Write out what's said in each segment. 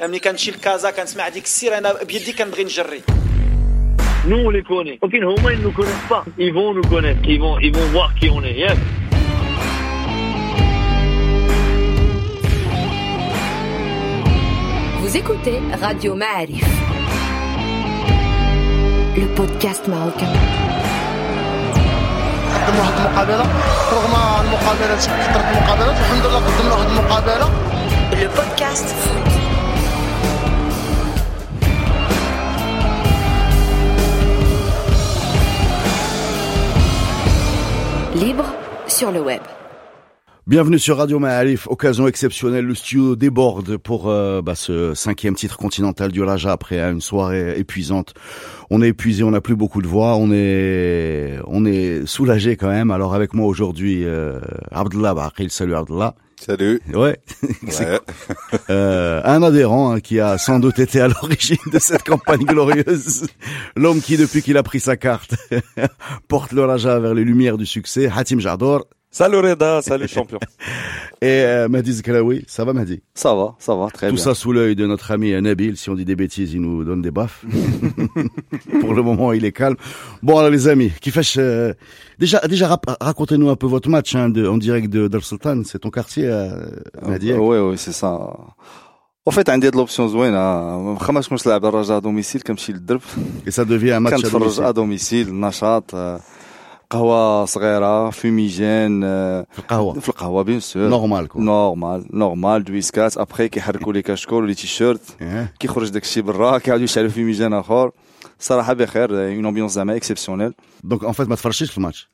ملي كنمشي لكازا كنسمع ديك السير انا بيدي كنبغي نجري Nous, on les connaît. Ok, Homa, ils nous connaissent pas. Ils vont nous connaître. Ils vont, ils vont voir qui on est. Yes. Vous écoutez Radio Ma'arif. Le podcast marocain. قدموا واحد المقابله رغم المقابله كثرت المقابلات الحمد لله قدمنا واحد المقابله Le podcast foot. Libre sur le web. Bienvenue sur Radio Ma'alif, occasion exceptionnelle, le studio déborde pour euh, bah, ce cinquième titre continental du Raja après une soirée épuisante. On est épuisé, on n'a plus beaucoup de voix, on est on est soulagé quand même. Alors avec moi aujourd'hui, euh, Abdullah Baqil, salut Abdullah. Salut. Ouais, euh, un adhérent hein, qui a sans doute été à l'origine de cette campagne glorieuse. L'homme qui, depuis qu'il a pris sa carte, porte le Raja vers les lumières du succès, Hatim Jador Salut Reda, salut champion. et euh, Mahdi Zkraoui. Ça va Mahdi Ça va, ça va, très Tout bien. ça sous l'œil de notre ami Nabil. Si on dit des bêtises, il nous donne des baffes. Pour le moment, il est calme. Bon, alors les amis, qui fait euh, déjà déjà rap- racontez-nous un peu votre match hein, de, en direct de Dar Sultan. C'est ton quartier, euh, Mahdi. Oui, oui, c'est ça. En fait, عندي هاد لوبسيون زوينه ما خماش كنمشي نلعب الرجاء دوميسيل كنمشي للدرب Et ça devient un match à كنتفرج domicile. ا دوميسيل نشاط آه، قهوة صغيرة فيميجين آه، في القهوة. في القهوة بيان سور نورمال كو نورمال نورمال دويسكات ابخي كيحركوا لي كاشكول ولي تيشيرت. كيخرج داك الشيء برا كيعاودوا يشعلوا فيميجين اخر صراحة بخير اون امبيونس زعما اكسبسيونيل Donc en fait, ما تفرجتش في الماتش.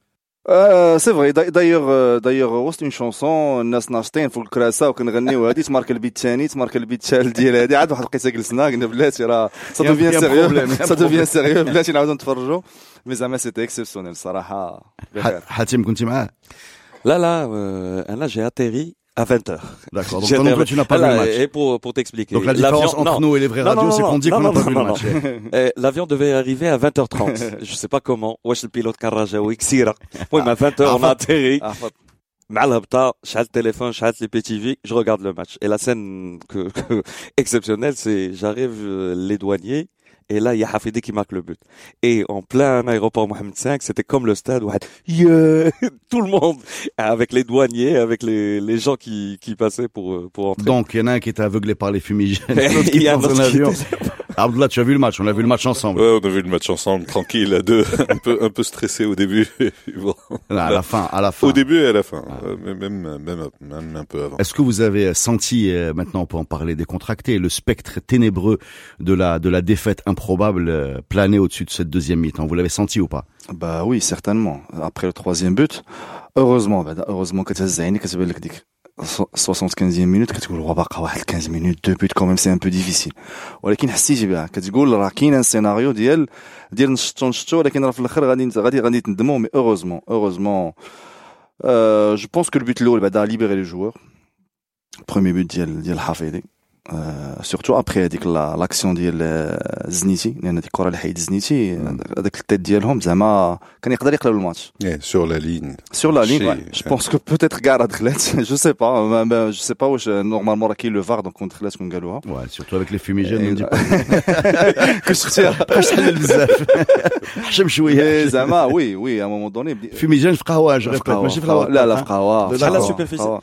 آه سي فري دايوغ دايوغ وسط اون شونسون الناس ناشطين فوق الكراسه وكنغنيو هادي تمارك البيت الثاني تمارك البيت الثالث ديال هادي عاد واحد القصة جلسنا قلنا بلاتي راه سا يا- دوفيان يا سيريو سا دوفيان. سيريو بلاتي نعاودو نتفرجوا مي زعما سيتي اكسبسيونيل صراحه بخير ح- حاتم كنت معاه. Là, là, euh, là, j'ai atterri à 20h. D'accord. Donc toi non plus, tu n'as pas vu le match. Et pour, pour t'expliquer. Donc la différence l'avion- entre non. nous et les vrais Non, radios, non, c'est non, qu'on dit non, qu'on n'a non, pas vu non, le match. Eh, L'avion devait arriver à 20h30. Je sais pas comment. Wesh, le pilote Karajaoui, Ksira. Oui, mais à 20h, on a atterri. Ah, fa- مع الهبطة شعلت التليفون شعلت les PTV je regarde le match et la scène que, que exceptionnelle c'est j'arrive euh, les douaniers et là il y a Hafidi qui marque le but. Et en plein aéroport Mohamed V c'était comme le stade où yeah, tout le monde avec les douaniers avec les, les gens qui, qui passaient pour euh, pour entrer. Donc il y en a un qui était aveuglé par les fumigènes, il y a un en qui était- Abdullah, tu as vu le match, on a vu le match ensemble. Ouais, on a vu le match ensemble, tranquille, à deux, un peu, un peu stressé au début. bon, non, à la fin, à la fin. Au début et à la fin, ah. même, même, même, un peu avant. Est-ce que vous avez senti, euh, maintenant on peut en parler décontracté, le spectre ténébreux de la, de la défaite improbable euh, planer au-dessus de cette deuxième mi-temps? Vous l'avez senti ou pas? Bah oui, certainement. Après le troisième but, heureusement, heureusement que عيني كتبان لك ديك 75 minute كتقول هو باقا واحد 15 minutes دو بوت كوميم سي ان بو ديفيسيل ولكن حسيتي بها كتقول راه كاين ان سيناريو ديال ديال نشطو نشطو ولكن راه في الاخر غادي غادي غادي تندموا مي heureusement heureusement euh, je pense que le but الاول بعدا a libéré les joueurs premier but ديال ديال حفيظي سورتو ابخي هذيك لا- لاكسيون ديال آه، زنيتي لان ديك الكره اللي حيد زنيتي هذاك التيت ديالهم زعما كان يقدر يقلب الماتش Yeah, sur la ligne. سور لا لين شي- جو بونس كو بوتيتر كاع راه دخلت جو سي با جو سي با واش نورمالمون راه كاين لو فار دونك كون دخلت كون قالوها Ouais, surtout avec les fumigènes. ne dis pas. كنت شفتيها بقاش تحلل بزاف حشم مي شويه زعما وي وي ا مومون دوني فيميجين في قهوه جو في ريبيت قهوة، ماشي في في قهوة. لا لا في ها؟ قهوة شحال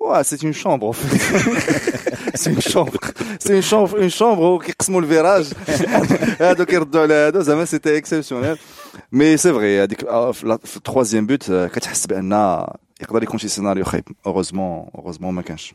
لا قهوة، superficie قهوة. Ouais, c'est une chambre, en fait. c'est une chambre. C'est une chambre, une chambre كيقسموا الفيراج هادو كيردوا على هادو زعما سيتي اكسبسيونيل مي سي فري هذيك آه، في لا- في التروازيام بوت آه، كتحس بان يقدر يكون شي سيناريو خايب اوغوزمون اوغوزمون ما كانش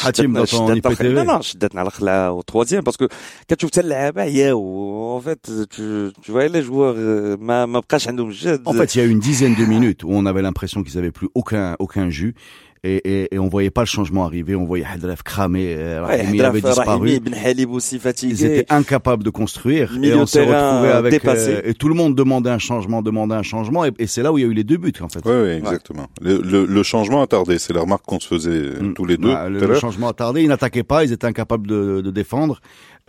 حاتم dans ton شدتنا IPTV. لا لا شدتنا على خلا au troisième parce que كتشوف حتى اللعابه عياو en fait tu tu vois les joueurs euh, ما ما بقاش عندهم جد En fait, il y a une dizaine de minutes où on avait l'impression qu'ils avaient plus aucun aucun jus et, et, et on voyait pas le changement arriver. On voyait Hadraf cramer, euh, Ouais, Rahimi Hadraf, avait Rahimi, disparu. Ben Halib aussi Ils étaient incapables de construire et on s'est retrouvé avec dépassé. euh, et tout le monde demandait un changement, demandait un changement et, et c'est là où il y a eu les deux buts en fait. Ouais, ouais, exactement. Le, le, le changement a tardé. C'est la remarque qu'on se faisait euh, Mm. tous les deux Bah, le, tout à le changement a tardé, ils n'attaquaient pas, ils étaient incapables de, de défendre.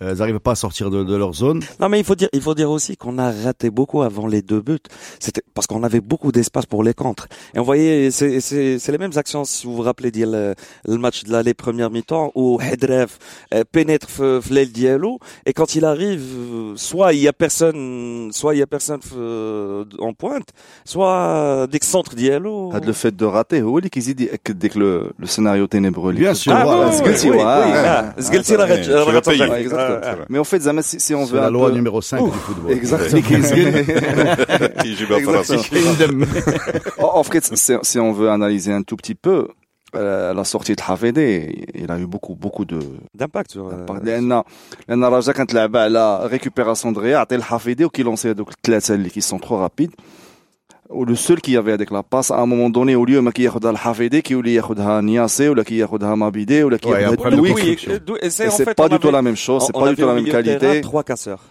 Euh, elles n'arrivent pas à sortir de, de, leur zone. Non, mais il faut dire, il faut dire aussi qu'on a raté beaucoup avant les deux buts. C'était parce qu'on avait beaucoup d'espace pour les contres. Et on voyait, c'est, les mêmes actions, si vous vous rappelez, dire le, le match de l'allée première mi-temps où Hedref euh, pénètre Flail Diallo et quand il arrive, euh, soit il y a personne, soit il y a personne en pointe, soit dès que centre Diallo. Ah, le fait de rater, oui, qu'ils disent dès que le, le scénario ténébreux? Bien sûr. Ah, oui, oui, oui, ah, ah, oui. واه. ah, زقلتي راه غت- Tu راه vas غترجع. payer. Ouais, exactement. Ah, ah. Mais en fait, Zama, si, si on C'est veut la un loi peu... numéro 5 du football. Exactement. qui joue bien français. en en fait, si, si on veut analyser un tout petit peu, euh, la sortie de Hafede, il a eu beaucoup, beaucoup de... D'impact sur. euh, لان لان رجا كانت لعبه على ريكوبيراسيون دغيا عطي الحفيدي وكي لونسي هذوك الثلاثه اللي كي سون ترو رابيد ou le seul qui avait avec la passe à un moment donné au lieu mais qui yakhudha al hafidi qui ou qui yakhudha niasé ou qui yakhudha mabidé ou qui yakhudha oui c'est pas du tout la même chose c'est pas du tout la même qualité. trois casseurs.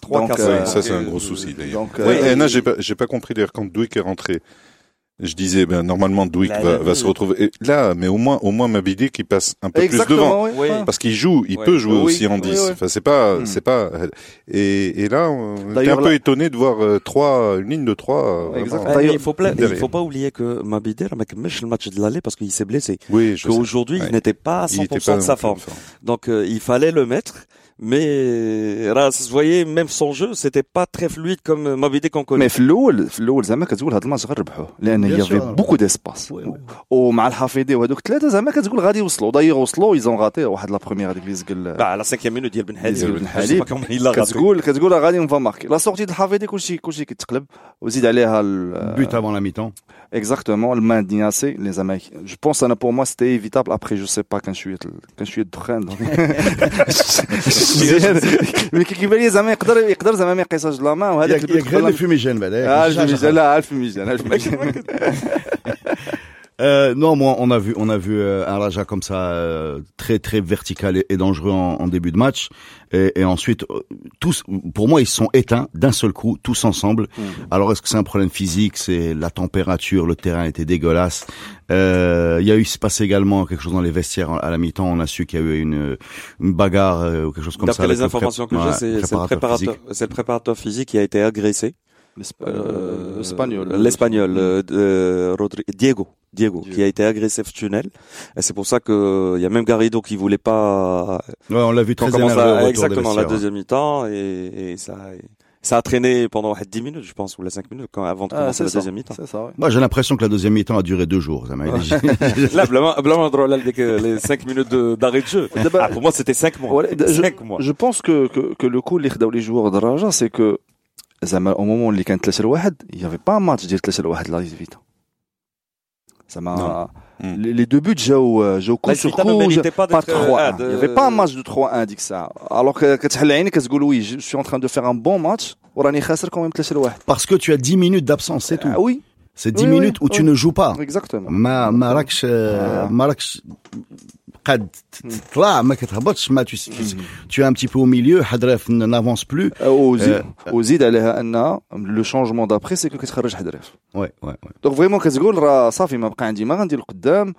Trois casseurs. ça c'est un gros souci d'ailleurs. Euh, et là j'ai pas j'ai pas compris d'ailleurs quand Douik est rentré je disais, ben, normalement, Douik Là, va, là, va se retrouver. Et là, mais au moins, au moins, Mabidi qui passe un peu plus devant. Oui. Parce qu'il joue, il peut jouer Oui, aussi en oui, 10. oui. Enfin, c'est pas, Hmm. c'est pas, et, et là, on était D'ailleurs, un peu là- étonné de voir euh, trois, une ligne de trois. euh, D'ailleurs, il faut pas, il faut pas oublier que Mabidé, là, mec, le match de l'aller parce qu'il s'est blessé. Oui. Qu'aujourd'hui, Ouais. il n'était pas à Il 100% était pas de sa forme. Donc, euh, il fallait le mettre Mais, là, vous voyez, même son jeu, c'était pas très fluide comme euh, Mabidé qu'on connaît. مي في الاول في الاول زعما كتقول هاد الماتش غنربحوه لان Bien يافي sûr. بوكو ديسباس Ouais, ouais. ومع الحفيدي وهذوك الثلاثه زعما كتقول غادي يوصلوا داير وصلوا ايزون غاتي واحد لا بروميير هذيك اللي زقل Bah, à la cinquième minute, ديال بن حليب. ديال بن Je sais حليب. pas comment il l'a raté. كتقول كتقول غادي اون فا ماركي لا سورتي د الحفيدي كلشي كلشي كيتقلب وزيد عليها ال- But avant la mi-temps. اكزاكتومون الماء دياسي لي زعما جو بونس انا بور موا سيتي ايفيتابل ابخي جو سي با كان شويه كان شويه الدخان مزيان مي كيبان لي زعما يقدر يقدر زعما ما يقيسوش لا وهذاك ياك غير الفيميجان بعدا الفيميجان لا الفيميجان الفيميجان Euh, non, moi, on a vu, on a vu euh, un Raja comme ça, euh, très très vertical et, et dangereux en, en début de match, et, et ensuite euh, tous, pour moi, ils se sont éteints d'un seul coup, tous ensemble. Alors, est-ce que c'est un problème physique? C'est la température, le terrain était dégueulasse. Euh, Il y a eu, se passe également quelque chose dans les vestiaires à la mi-temps. On a su qu'il y a eu une, une bagarre euh, ou quelque chose comme ça. D'après les informations que j'ai, c'est le préparateur, c'est le préparateur physique qui a été agressé. Euh, euh, l'espagnol. L'espagnol, euh, euh Diego. Diego, qui a été agressé tunnel. Et c'est pour ça que il y a même Garrido qui voulait pas. Ouais, on l'a vu très énervé à, Exactement, la deuxième mi-temps et, et, ça. Ça a traîné pendant 10 minutes, je pense, ou la 5 minutes, quand, avant de ah, commencer la deuxième mi-temps. Ouais. Moi, j'ai l'impression que la deuxième mi-temps a duré deux jours. Ça Là, blâmant drôle avec les 5 minutes d'arrêt de jeu. Ah, pour moi, c'était 5 mois. Ouais, cinq je, mois. Je pense que, que, que le coup, les joueurs de c'est que زعما au moment اللي كان 3 لواحد il y avait pas un match ديال 3 لواحد لا Vita. زعما Mm. les les deux buts جاو جاو La coup sur Vita ne coup méritait pas pas d'être 3 ah, Il y avait pas un match de 3-1 ديك الساعه alors que كتحل عينك كتقول oui je suis en train de faire un bon match وراني خاسر quand même 3 لواحد Parce que tu as 10 minutes d'absence, c'est tout. Ah oui C'est 10 Oui, minutes oui, où tu oui. ne joues pas. exactement ما ما راكش آه. ما راكش قد تطلع ما كتهبطش ما tu, tu, tu es un petit peu au milieu حدرف n'avance plus وزيد وزيد عليها ان لو شونجمون دابخي سي كو كتخرج حدرف ouais ouais ouais دونك فريمون كتقول راه صافي ما بقى عندي ما غندير القدام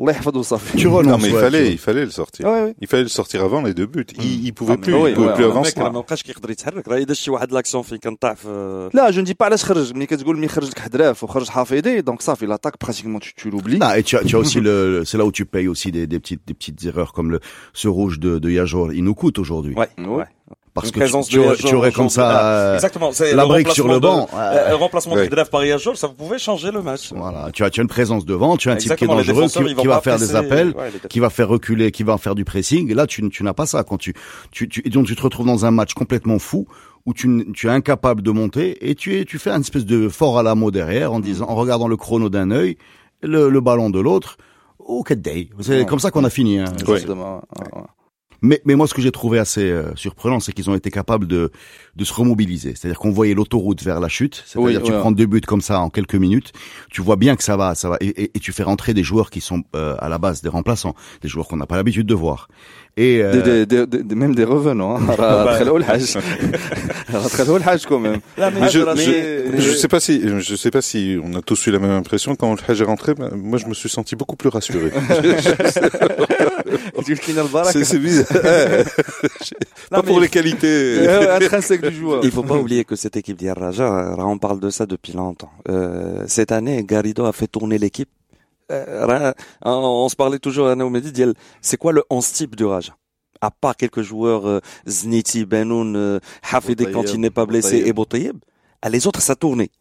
الله يحفظه صافي tu Non, renonces mais il ouais, fallait, tu- il fallait le sortir. Ouais, ouais. Il fallait le sortir avant les deux buts. Il, il pouvait Ah, plus, mais oui, il pouvait ouais, plus ouais, avancer. الميك راه ما بقاش كيقدر يتحرك راه اذا شي واحد لاكسيون فين كان طاح في لا جو ندي با علاش خرج ملي كتقول ملي خرج لك حدراف وخرج حفيظي دونك صافي لاطاك براتيكمون tu l'oublies Non, et tu as, tu as aussi le, le- c'est là où tu payes aussi des, des petites des petites erreurs comme le ce rouge de de Yajor il nous coûte aujourd'hui ouais, Ouais. parce Une que tu, présence tu de aurais, tu aurais comme ça euh, Exactement, la le brique sur le banc de- euh, le remplacement de Khdaf par Yajol, ça pouvait changer le match. voilà tu as tu as une présence devant tu as un type qui est Exactement, dangereux qui, va faire des appels ouais, qui va faire reculer, qui va faire du pressing. Et là, tu, tu n'as pas ça. Quand tu, tu, tu, et donc tu te retrouves dans un match complètement fou où tu, tu es incapable de monter et tu es, tu fais une espèce de fort à la mot derrière en disant, en regardant le chrono d'un œil, le, le ballon de l'autre. Oh, quel day. C'est Ouais. comme ça qu'on a fini. hein. Exactement, ouais, ouais. Mais, mais moi, ce que j'ai trouvé assez euh, surprenant, c'est qu'ils ont été capables de, de se remobiliser. C'est-à-dire qu'on voyait l'autoroute vers la chute. C'est-à-dire oui, tu prends deux buts comme ça en quelques minutes. Tu vois bien que ça va, ça va, et, et, tu fais rentrer des joueurs qui sont euh, à la base des remplaçants, des joueurs qu'on n'a pas l'habitude de voir. Et euh... des, des, des, même des revenants. Hein. Bah. quand même. Je, je, sais pas si, je sais pas si on a tous eu la même impression quand le est rentré. Moi, je me suis senti beaucoup plus rassuré. C'est bizarre. pas pour les qualités intrinsèques du joueur. Il faut pas oublier que cette équipe d'Ir Raja, hein, on parle de ça depuis longtemps. Euh, cette année, Garrido a fait tourner l'équipe. Euh, hein, on, se parlait toujours à Naoumedi, c'est quoi le 11 type du Raja? À part quelques joueurs, euh, Zniti, Benoun, euh, Hafid quand il n'est pas blessé, Boutayeb. et Boutayeb, à les autres, ça tournait.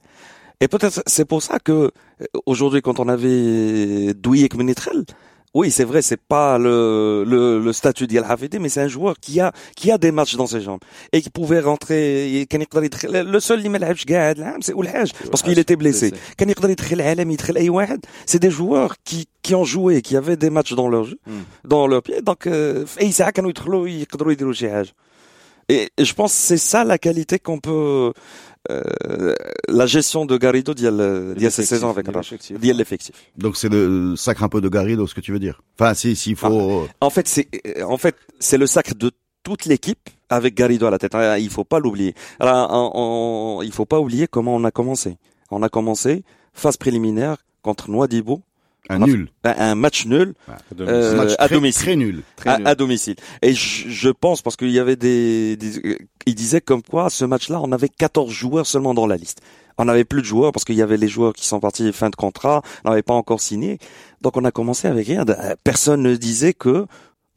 Et peut-être c'est pour ça que euh, aujourd'hui, quand on avait Douillet Menetrel, oui, c'est vrai, c'est pas le, le, le statut d'Yal Hafidi, mais c'est un joueur qui a, qui a des matchs dans ses jambes. Et qui pouvait rentrer, كان يقدر يدخل- le seul اللي ما لعبش قاعد العام c'est والحاج parce qu'il était blessé. كان يقدر يدخل العالم يدخل اي واحد. C'est des joueurs qui, qui ont joué, qui avaient des matchs dans leur jeu, dans leur pied. Donc, euh, في اي ساعة كانوا يدخلوا يقدروا يديروا شي حاجة. Et et je pense que c'est ça la qualité qu'on peut, euh, la gestion de Garrido d'il y a, le- d'il y a ces saisons avec l'effectif. Donc c'est le sacre un peu de Garrido, ce que tu veux dire. Enfin, si, s'il faut. En fait, c'est euh, en fait c'est le sacre de toute l'équipe avec Garrido à la tête. Ah, Il faut pas l'oublier. Alors, on- on- il faut pas oublier comment on a commencé. On a commencé phase préliminaire contre Nouadhibou, un nul. un, un match nul euh, match à domicile. Très nul. Très à, nul. à domicile. Et je, je pense parce qu'il y avait des, des euh, il disait comme quoi ce match-là, on avait 14 joueurs seulement dans la liste. On n'avait plus de joueurs parce qu'il y avait les joueurs qui sont partis fin de contrat, on n'avait pas encore signé. Donc on a commencé avec rien. Euh, Personne ne disait que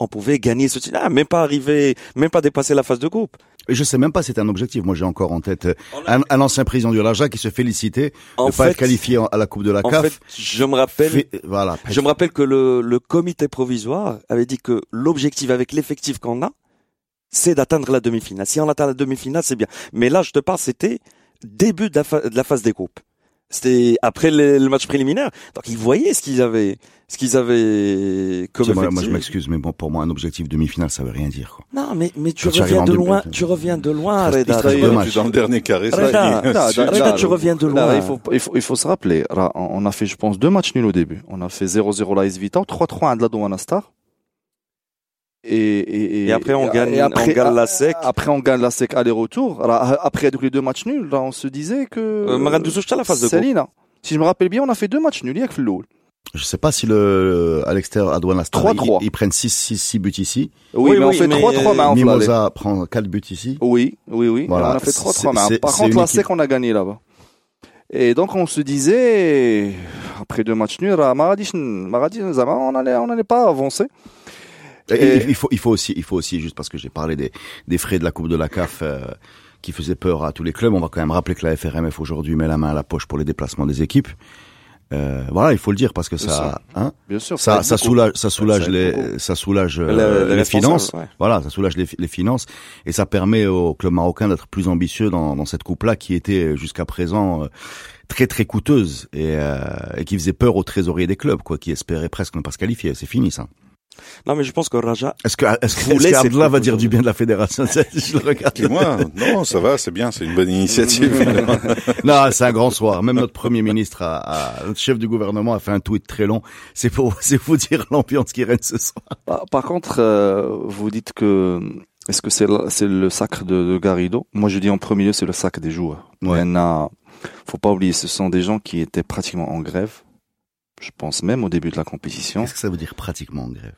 on pouvait gagner ce titre. Ah, même pas arriver, même pas dépasser la phase de groupe. Et je sais même pas si c'est un objectif. Moi, j'ai encore en tête euh, un, un ancien président du Raja qui se félicitait En de pas être qualifié à la Coupe de la en CAF. fait, je me rappelle, Fait- voilà. je me rappelle que le, le comité provisoire avait dit que l'objectif avec l'effectif qu'on a, c'est d'atteindre la demi-finale. Si on atteint la demi-finale, c'est bien. Mais là, je te parle, c'était début de la, fa- de la phase des groupes. C'était après le, le match préliminaire. Donc ils voyaient ce qu'ils avaient, ce qu'ils avaient comme Tiens, moi, moi, je effectif. m'excuse, mais bon, pour moi, un objectif demi-finale, ça veut rien dire. Quoi. Non, mais mais tu reviens de loin, tu reviens de loin, Reda. reste Tu deux vois. matchs. Dans le dernier carré, ça Reda, non, Reda, non, tu reviens de Là, loin. il faut, il faut, il faut se rappeler. Là, on a fait, je pense, deux matchs nuls au début. On a fait 0-0 la Vita, 3-3 à de la Douane Star. Et, et, Et après, on gagne- on gagne la SEC. Après, on gagne la SEC aller-retour. Alors, Après donc, les deux matchs nuls, là, on se disait que. Euh, la phase de. Salina. Si je me rappelle bien, on a fait deux matchs nuls. Il y a que le Je sais pas si le à l'extérieur, Adouane Astar, 3-3. ils, ils prennent 6 6 6 buts ici. Oui, Oui, mais on oui, fait mais- 3-3 mais. Mimosa prend 4 buts ici. Oui, oui, oui. Voilà. On a fait C'est- 3-3 mais Par contre, la SEC, on a gagné là-bas. Et donc, on se disait, après deux matchs nuls, à Maradi, Maradi, Zama, on allait, on allait pas avancer. Et il, faut, il faut aussi, il faut aussi, juste parce que j'ai parlé des, des frais de la Coupe de la CAF euh, qui faisaient peur à tous les clubs, on va quand même rappeler que la FRMF aujourd'hui met la main à la poche pour les déplacements des équipes. Euh, voilà, il faut le dire parce que ça, hein, Bien sûr. ça, ça soulage, ça soulage Ça aide les, ça soulage euh, Le- les finances. ouais. Voilà, ça soulage les, les finances et ça permet au club marocain d'être plus ambitieux dans, dans cette coupe-là qui était jusqu'à présent euh, très très coûteuse et, euh, et qui faisait peur aux trésoriers des clubs, quoi, qui espéraient presque ne pas se qualifier. C'est fini ça. Non, mais je pense que Raja, Est-ce que est-ce que, est-ce que va dire du bien de la fédération? Je le regarde. Et moi, non, ça va, c'est bien, c'est une bonne initiative. Non, c'est un grand soir. Même notre premier ministre, a, a- notre chef du gouvernement, a fait un tweet très long. C'est pour, c'est pour dire l'ambiance qui règne ce soir. Par, par contre, euh, vous dites que est-ce que c'est le, c'est le sacre de, de Garrido? Moi, je dis en premier lieu, c'est le sacre des joueurs. Ouais. Maintenant, faut pas oublier, ce sont des gens qui étaient pratiquement en grève. Je pense même au début de la compétition. Qu'est-ce que ça veut dire pratiquement en grève?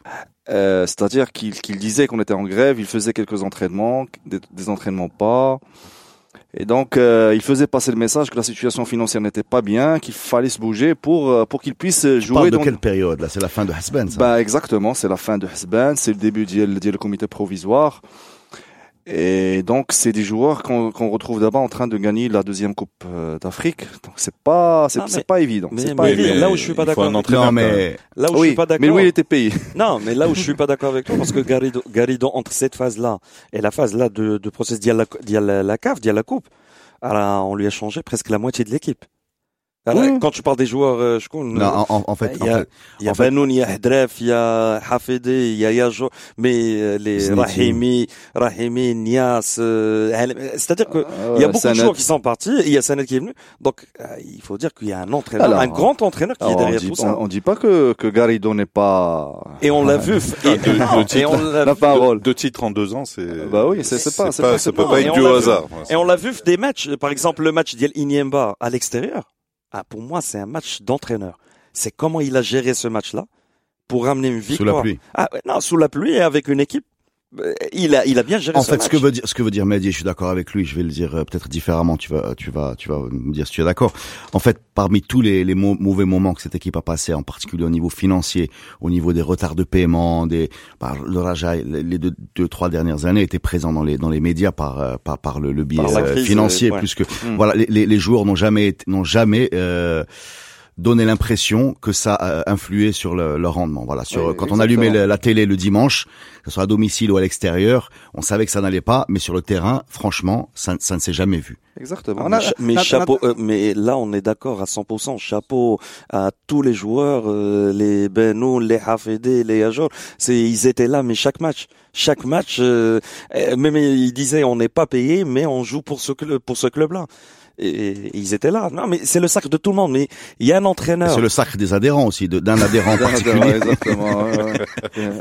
Euh, C'est-à-dire qu'il qu'il disait qu'on était en grève, il faisait quelques entraînements, des, des entraînements pas. Et donc, euh, il faisait passer le message que la situation financière n'était pas bien, qu'il fallait se bouger pour euh, pour qu'il puisse Tu jouer parles de dans, quelle période là? C'est la fin de Hasban, Bah exactement, c'est la fin de Hesban, c'est le début du comité provisoire. Et donc c'est des joueurs qu'on qu'on retrouve d'abord en train de gagner la deuxième coupe euh, d'Afrique. Donc c'est pas c'est Ah, pas évident. mais- c'est pas mais- évident. là où je suis pas d'accord Non, mais là où je oui, suis pas d'accord. mais lui il était payé. Non, mais là où je suis pas d'accord avec toi, parce que Garrido, Garrido entre cette phase-là et la phase-là de, de process d'il la, la, la CAF, d'il la coupe, alors, on lui a changé presque la moitié de l'équipe. Alors, Oui. Quand tu parles des joueurs, euh, je connais. non, en, en- en fait, Il en y a- fait, Il y a En fait- Banoun, il y a Hedref, il y a Hafidi, il y a Yajo, mais euh, les. Rahimi, Rahimi, Nias, euh, c'est-à-dire que Euh, il y a beaucoup de joueurs qui sont partis, et il y a Sanet qui est venu. Donc, euh, il faut dire qu'il y a un entraîneur, Alors, un grand entraîneur qui est Alors, derrière dit, tout ça. on, on dit pas que que Garrido n'est pas. Et on l'a vu. Et, et on l'a La vu- parole. Deux titres en deux ans, c'est. Bah oui, c'est c'est pas c'est pas, pas, peut pas- pas et être on du l'a vu. hasard. Et on l'a vu des matchs, par exemple le match d'El Inyemba à l'extérieur. Ah, pour moi, c'est un match d'entraîneur. C'est comment il a géré ce match-là. pour ramener une Sous victoire. la pluie. Ah, non, sous la pluie et avec une équipe. Euh, Il a, il a bien géré En fait, match. ce que veut dire, ce que veut dire Mehdi, je suis d'accord avec lui. Je vais le dire euh, peut-être différemment. Tu vas, tu vas, tu vas me dire si tu es d'accord. En fait, parmi tous les, les mau- mauvais moments que cette équipe a passé, en particulier au niveau financier, au niveau des retards de paiement, des, par le Raja, les deux, deux, trois dernières années étaient présents dans les dans les médias par euh, par, par le, le biais Par euh, financier ouais. plus que Mm. voilà les, les, les joueurs n'ont jamais n'ont jamais euh, donné l'impression que ça a influé sur le, leur rendement. Voilà, sur Oui, quand on allumait la, la télé le dimanche, que ce soit à domicile ou à l'extérieur, on savait que ça n'allait pas, mais sur le terrain, franchement, ça, ça ne s'est jamais vu. Exactement. Ah, mais a- cha- mais on a- chapeau, euh, mais là on est d'accord à 100%. Chapeau à tous les joueurs, euh, les Benoun, les Hafedé, les Ajor. C'est ils étaient là, mais chaque match, chaque match, euh, euh, même ils disaient on n'est pas payé, mais on joue pour ce club, pour ce club-là Et, et ils étaient là. Non, mais c'est le sacre de tout le monde. Mais il y a un entraîneur. C'est le sacre des adhérents aussi, de- d'un adhérent Ouais, particulier. exactement. ouais, ouais.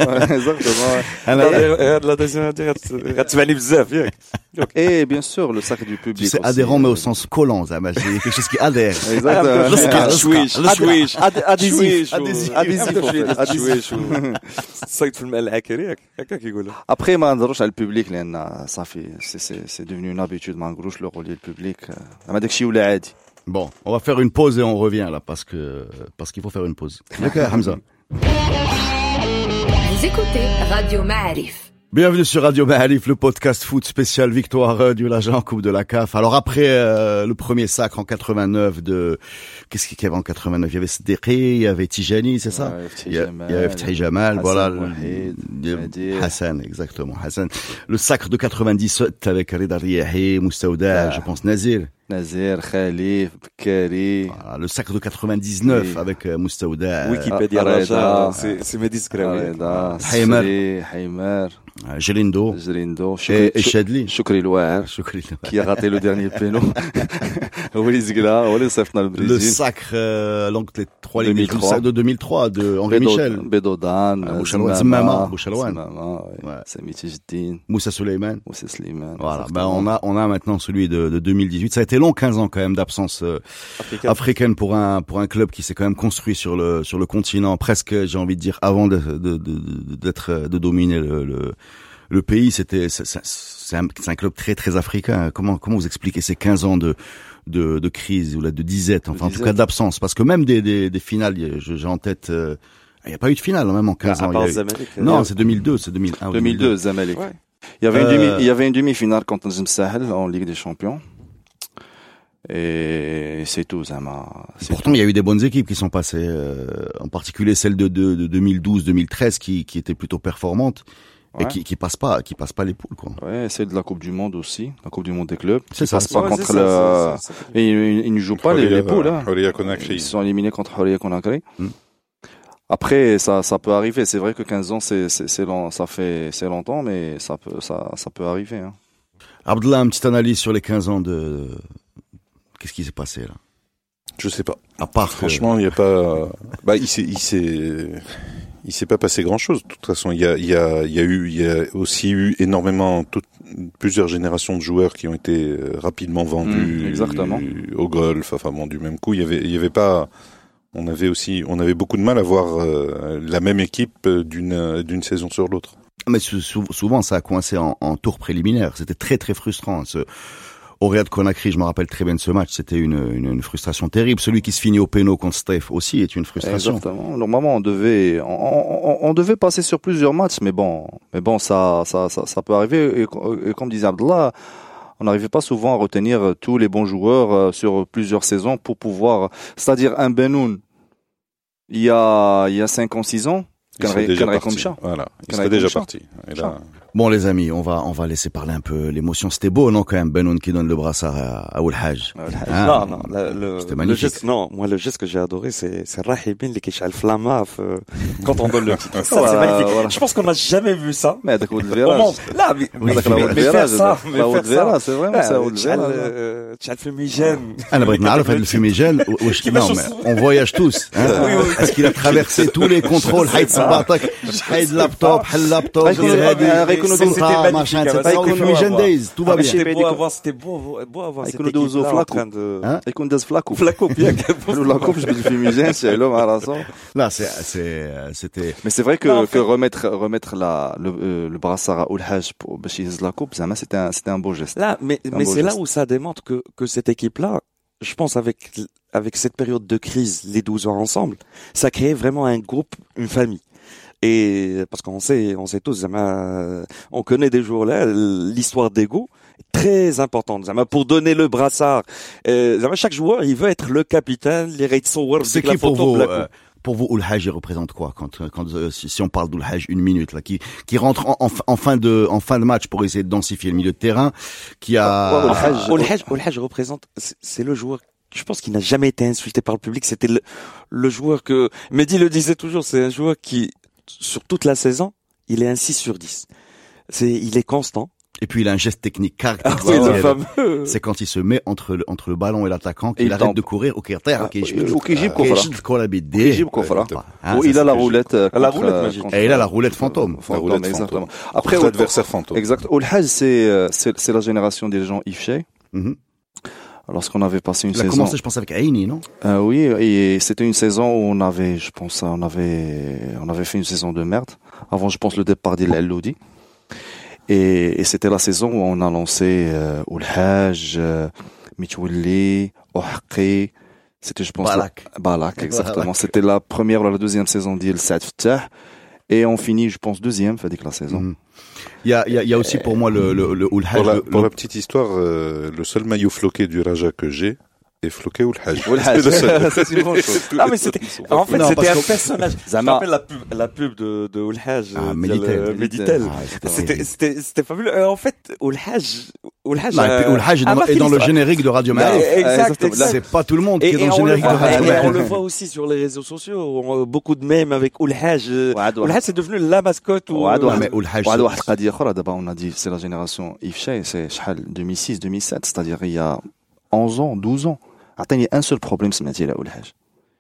Ouais, exactement. ouais. Un لا، adhérent- هاد لا ديزيام هادي غت- غتباني بزاف ياك Et bien sûr, le sac du public. Tu sais, aussi, adhérent, mais euh, au sens collant, ça, c'est quelque chose qui adhère. Exactement. L'Oscar, شويش l'Oscar. شويش Ad- adhésif. شويش Adhésif, en fait. Adhésif. شويش صيد في الماء العكري ياك هكا كيقولوا Après, ما نهضروش على البوبليك لان صافي سي سي سي devenu une habitude ما نقولوش لو رولي Bon, on va faire une pause et on revient là parce que parce qu'il faut faire une pause. D'accord, Hamza. Écoutez Radio Maarif. Bienvenue sur Radio Mahalif, le podcast foot spécial victoire du Lajan Coupe de la CAF. Alors après euh, le premier sacre en 89 de qu'est-ce qu'il y avait en 89 Il y avait Sederi, il y avait Tijani, c'est ça? Il, y il y avait Fthi Jamal, voilà Hassan exactement, Hassan. Le sacre de 97 avec Reda Riahi, Moustauda, ah. je pense Nazir. Nazir, Khalif, Bkari. Voilà, le sacre de 99 avec euh, Moustauda. Wikipédia, c'est mes discrets. Haymar. Euh, Gelindo. Gelindo. Et, et Chadli. Choukri Loire. Qui a raté le dernier péno. le sacre, euh, l'oncle des trois lignes. de 2003 de Henri Michel. Bedodan. Bouchalouane. Zmama. Bouchalouane. Moussa Suleiman. Moussa Suleiman. Voilà. Ben, on a, on a maintenant celui de, de 2018. Ça a été long, 15 ans quand même d'absence euh, africaine pour un, pour un club qui s'est quand même construit sur le, sur le continent presque, j'ai envie de dire, avant d'être, de, de, de, de, euh, dominer le, le le pays, c'était c'est un, un, club très très africain. Comment comment vous expliquez ces 15 ans de de, de crise ou là de disette, enfin en tout cas d'absence, parce que même des des, des finales, j'ai en tête. Euh, il n'y a pas eu de finale hein, même en 15 ah, ans. Eu... Euh, non, c'est 2002, c'est 2001. 2002, 2002. Ouais. Il y avait une demi, euh, il y avait une demi-finale contre Nazim en Ligue des Champions. Et c'est tout, ça m'a. Pourtant, il y a eu des bonnes équipes qui sont passées, euh, en particulier celle de, de, de 2012-2013 qui, qui était plutôt performante et qui, qui passe pas, qui passe pas les poules, quoi. Ouais, celle de la Coupe du Monde aussi, la Coupe du Monde des clubs. C'est Ils ça, passent c'est pas Ouais, contre c'est ça, c'est- c'est- c'est- Et ils, ils ne jouent pas les, les poules. Hein. Ils sont éliminés contre Horia Conakry. Hmm. Après, ça, ça peut arriver. C'est vrai que 15 ans, c'est, c'est, c'est long, ça fait, c'est longtemps, mais ça peut, ça, ça peut arriver. Hein. Abdallah, une petite analyse sur les 15 ans de, qu'est-ce qui s'est passé, là? Je sais pas. À part que- Franchement, il n'y a pas. Bah, il s'est, il s'est, il s'est pas passé grand chose. De toute façon, il y a, il y a, il y a eu, il y a aussi eu énormément, toutes- plusieurs générations de joueurs qui ont été euh, rapidement vendus Mm, exactement. au golf. Enfin bon, du même coup, il y avait, il y avait pas. On avait aussi, on avait beaucoup de mal à voir euh, la même équipe euh, d'une euh, d'une saison sur l'autre. Mais sou- sou- souvent, ça a coincé en, en tour préliminaire. C'était très, très frustrant. Ce Auréa de Conakry, je me rappelle très bien de ce match. C'était une, une, une frustration terrible. Celui qui se finit au péno contre Steph aussi est une frustration. Exactement. Normalement, on devait, on, on- on devait passer sur plusieurs matchs, mais bon, mais bon, ça, ça, ça, ça peut arriver. Et, et comme disait Abdallah, on n'arrivait pas souvent à retenir tous les bons joueurs euh, sur plusieurs saisons pour pouvoir, c'est-à-dire un Benoun, il y a, il y a 5 ans, 6 ans, Il serait déjà parti. Voilà, il serait déjà parti. Et là, Bon, les amis, on va, on va laisser parler un peu l'émotion. C'était beau, non, quand même, Benoun qui donne le brassard à, à Oulhaj. Hein Non, non, le, le, C'était le magnifique. geste, non, moi, le geste que j'ai adoré, c'est, c'est Rahibin, les Kishal Flamma, euh, quand on donne le titre. Ça, c'est Voilà, magnifique. voilà. Je pense qu'on n'a jamais vu ça. Mais avec le Au virage. monde. Là, mais, mais, Avec la mais, haute mais faire virage, ça, mais la haute faire ça. virage, c'est vraiment ça, haute تشعل virage. آه، تشعل fumigène. انا بغيت نعرف هذا الفيميجان واش كيفاش non, وصل؟ mais on voyage tous hein. Oui, oui. est-ce qu'il a traversé tous les contrôles حيد صباطك حيد لابتوب حل لابتوب Contra, ah, machin, etc. Confusion Days, tout va ah, bien. C'était beau à voir, c'était beau, beau à voir. Avec Dozo Flaco. Avec Dozo Flaco. Flaco, bien que Flaco, je me suis musé, hein, c'est l'homme à Là, c'est, c'était. Mais c'est vrai que, remettre, remettre la, le, euh, brassard à Oulhaj pour Bachir la c'était un, c'était un beau geste. Là, mais, mais c'est là où ça démontre que, que cette équipe-là, je pense avec avec cette période de crise, les 12 ans ensemble, ça crée vraiment un groupe, une famille. Et parce qu'on sait, on sait tous, Zama, on connaît des jours là, l'histoire d'ego est très importante. Zama, pour donner le brassard, euh, Zama, chaque joueur, il veut être le capitaine, les C'est qui pour vous, euh, pour vous, Oulhaj, il représente quoi quand, quand euh, si, si on parle d'Oulhaj une minute là, qui qui rentre en, en, en fin de en fin de match pour essayer de densifier le milieu de terrain, qui a Olhaj, Olhaj, Olhaj représente, c'est c'est le joueur. Je pense qu'il n'a jamais été insulté par le public. C'était le, le joueur que Mehdi le disait toujours. C'est un joueur qui, sur toute la saison, il est un 6 sur 10. C'est, il est constant. Et puis il a un geste technique caractéristique. Ah, c'est quand il se met entre le, entre le ballon et l'attaquant qu'il arrête de courir au terre. Ah, euh, euh, ah, il a la roulette. Euh, la roulette Et il a la roulette fantôme. Fantôme, exactement. Après, l'adversaire fantôme. Exact. Olhaz, c'est, c'est la génération des gens Ifshay. Lorsqu'on avait passé une Il a saison. commencé, je pense, avec Aini, non? Euh, oui, et c'était une saison où on avait, je pense, on avait, on avait fait une saison de merde. Avant, je pense, le départ d'Il Elloudi. Et, et c'était la saison où on a lancé euh, Oulhaj, euh, Ohaqi. C'était, je pense, Balak. la- Balak, exactement. C'était la première ou la deuxième saison d'Il Fattah. Et on finit, je pense, deuxième, fait que la saison. Mhm. Il y a, il y a, il y a aussi pour moi le, le, le. Pour la petite histoire, euh, le seul maillot floqué du Raja que j'ai Floquet ou le Hajj. Ou le Hajj. c'est une bonne chose. Ah, mais c'était, en fait, c'était un personnage. Je me rappelle la pub, de, de Oul Hajj. Ah, euh, Méditel. Méditel. Ah, c'était, fabuleux. Euh, en fait, Oul Hajj, Oul Hajj. Bah, euh, Oul Hajj est dans le générique de Radio Malif. Exact, exact. C'est pas tout le monde qui est dans le générique de Radio On le voit aussi sur les réseaux sociaux. Beaucoup de mèmes avec Oul Hajj. Oul Hajj, c'est devenu la mascotte. Mais Oul Hajj. Oh on a dit, c'est la génération Ifshay, c'est 2006, 2007. C'est-à-dire, il y a 11 ans, 12 ans. عطيني ان سول بروبليم سمعتيه على الحاج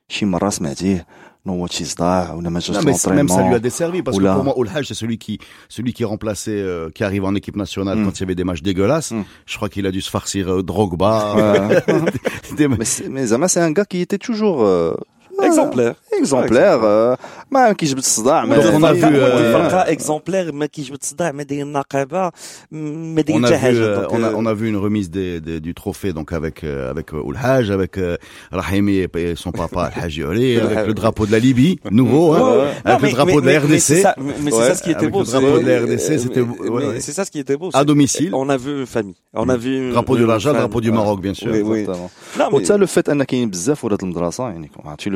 شي مره سمعتيه نوض شي صداع ولا ما جاش Non, mais c- même ça lui a l'entraînement desservi parce Oula. que pour moi, Oulhaj, c'est celui qui, celui qui remplaçait, euh, qui arrive en équipe nationale Mm. quand il y avait des matchs dégueulasses. Mm. Je crois qu'il a dû se farcir euh, Drogba. Des- mais c'est- mais زعما c'est un gars qui était toujours euh, exemplaire. exemplaire euh, ما كيجبد الصداع ما Donc, on a vu, euh, فرقة exemplaire ما كيجبد الصداع ما داير النقابة ما داير on a حتى vu, حاجة euh, Donc, on a, euh, on a vu une remise des, des- du trophée donc avec euh, avec euh, Oulhaj, avec euh, Rahimi et et son papa Al Oli, avec le drapeau de la Libye, nouveau, hein, Ouais, ouais. avec Non, le drapeau de la mais- mais c'est RDC. ça- Mais mais c'est Ouais, ça ce qui était avec beau. le drapeau c'est- de la RDC, euh, c'était- mais- ouais, mais ouais. C'est ça ce qui était beau. À c'est- domicile. On a vu une famille. On a vu une- Drapeau du une Raja, famille. drapeau du Maroc, bien sûr. Oui, oui. Exactement. Non, mais- وحتى لو فات ان كاين بزاف ولاد المدرسه يعني عرفتي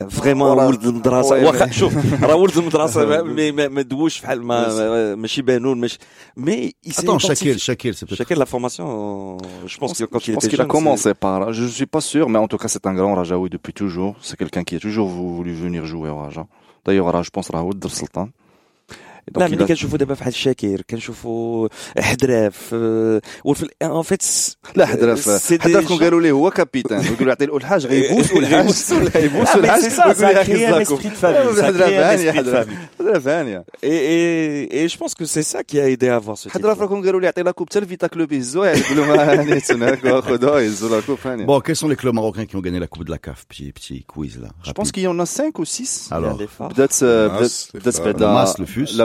vraiment Voilà. ولد المدرسة Ouais, واخا mais- شوف راه ولد المدرسة ما- ما ما ما دوش بحال ما ما- ماشي بانون ماشي mais il s'est Attends, identifié. Shakir, Shakir, c'est peut-être. Shakir la formation euh, je pense que quand je il pense était qu'il a jeune commencé par là. Je suis pas sûr, mais en tout cas, c'est un grand Rajaoui depuis toujours. C'est quelqu'un qui a toujours voulu venir jouer au Raja. D'ailleurs, Raja, je pense, Raoud Dar Sultan. Et لا il ملي a- كنشوفوا دابا بحال شاكر كنشوفوا حدراف آه، وفي ان فيت لا حدراف حدراف كون قالوا ليه هو كابيتان ويقولوا يعطي له الحاج غيبوس والحاج يبوس Ah, mais الحاج c'est ça, ça a ويقول créé يا un أخي esprit de famille. Ça a حدراف créé un هانية esprit de حدراف famille. حدراف هانية Et, et, et je pense que c'est ça qui a aidé à avoir ce حدراف titre. راه كون قالوا ليه يعطي لا كوب حتى الفيتا كلوب يهزوها يقولوا ما هاني تسناك واخذوها يهزوا لا كوب هانية Bon, quels sont les clubs marocains qui ont gagné la Coupe de la CAF Petit, petit quiz là. Je pense qu'il y en a 5 ou 6 Alors, les phares. بدات الناس، بدات الفار. بعدا الناس، الفوس. لا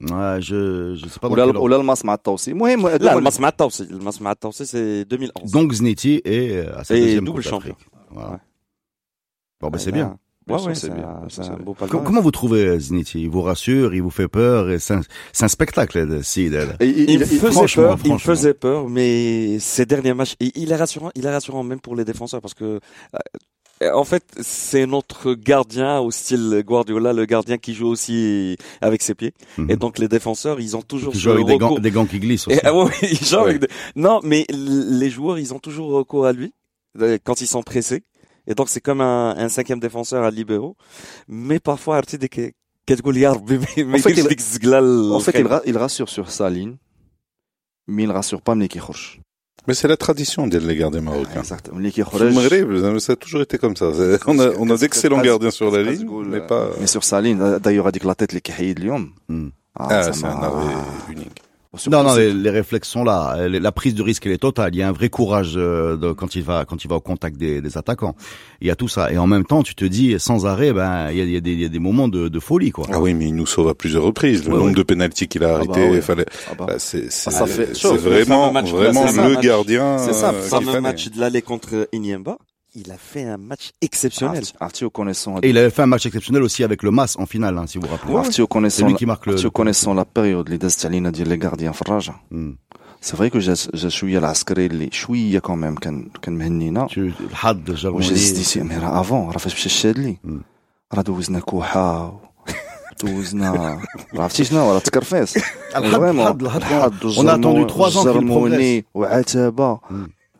Ouais, je, je sais pas dans ولا quel ordre. ولا الماس مع التوصي المهم Là, le Mas Mata aussi. Le Mas Mata aussi, c'est 2011. Donc Zneti est euh, à sa Et deuxième double Coupe champion. d'Afrique. Voilà. Ouais. Bon, bah Ouais, c'est là, bien. Ouais, Ça, ouais, c'est c'est bien. un, Ça, c'est un c'est beau Com- palmarès. Comment vous trouvez Ziniti Il vous rassure, il vous fait peur, et c'est un, c'est un spectacle, de Sid. elle. Et il, Il me il- faisait franchement, peur, il me franchement. faisait peur, mais ces derniers matchs, il, il est rassurant, il est rassurant même pour les défenseurs parce que, euh, euh, en fait, c'est notre gardien au style Guardiola, le gardien qui joue aussi avec ses pieds. Mhm. Et donc les défenseurs, ils ont toujours ils jouent avec des gants, des gants, qui glissent aussi. Ah ils Non, mais les joueurs, ils ont toujours recours à lui euh, quand ils sont pressés. Et donc c'est comme un, un, cinquième défenseur à libéraux. Mais parfois, Artide en fait, il, en fait, il, rassure sur sa ligne, mais il rassure pas Mneki mais c'est la tradition des gardiens marocains. Ah, Maghreb, ça a toujours été comme ça. On a, on a d'excellents gardiens sur la ligne, mais pas. Euh, mais sur sa ligne, d'ailleurs, avec la tête, les Kahid Lyon. Hmm. Ah, ah c'est un arrêt unique. Non, non, les, les réflexes sont là. La prise de risque, elle est totale. Il y a un vrai courage euh, de- quand il va quand il va au contact des, des attaquants. Il y a tout ça. Et en même temps, tu te dis, sans arrêt, ben, il y a, il y a des, il y a des moments de, de folie, quoi. Ah oui, mais il nous sauve à plusieurs reprises. Le Ouais, nombre ouais. de pénalties qu'il a bah arrêté, ouais. fallait. Ah bah. bah, c'est chaud. vraiment vraiment c'est ça, le match- gardien. C'est ça, euh, fameux match de l'aller contre Inyemba, il a fait un match exceptionnel. Arti- Artio connaissant, Et il avait fait un match exceptionnel aussi avec le Mas en finale, hein, si vous vous rappelez. Artio C'est connaissant, lui qui marque le. Artio connaissant la période اللي دازت علينا ديال لي غارديان في الرجاء. Hmm. سي فري كو جا جا شويه العسكري اللي شويه كمان كان كان مهنينا Tu- الحد وجا الجرماني. زدتي مي راه افون راه فاش مشى الشادلي مم. راه دوزنا كوحه و- دوزنا عرفتي شنو راه تكرفيس الحد- فريمون الحد- الحد. الحد On a attendu والجرمو- trois ans qu'il والجرموني وعتابه مم.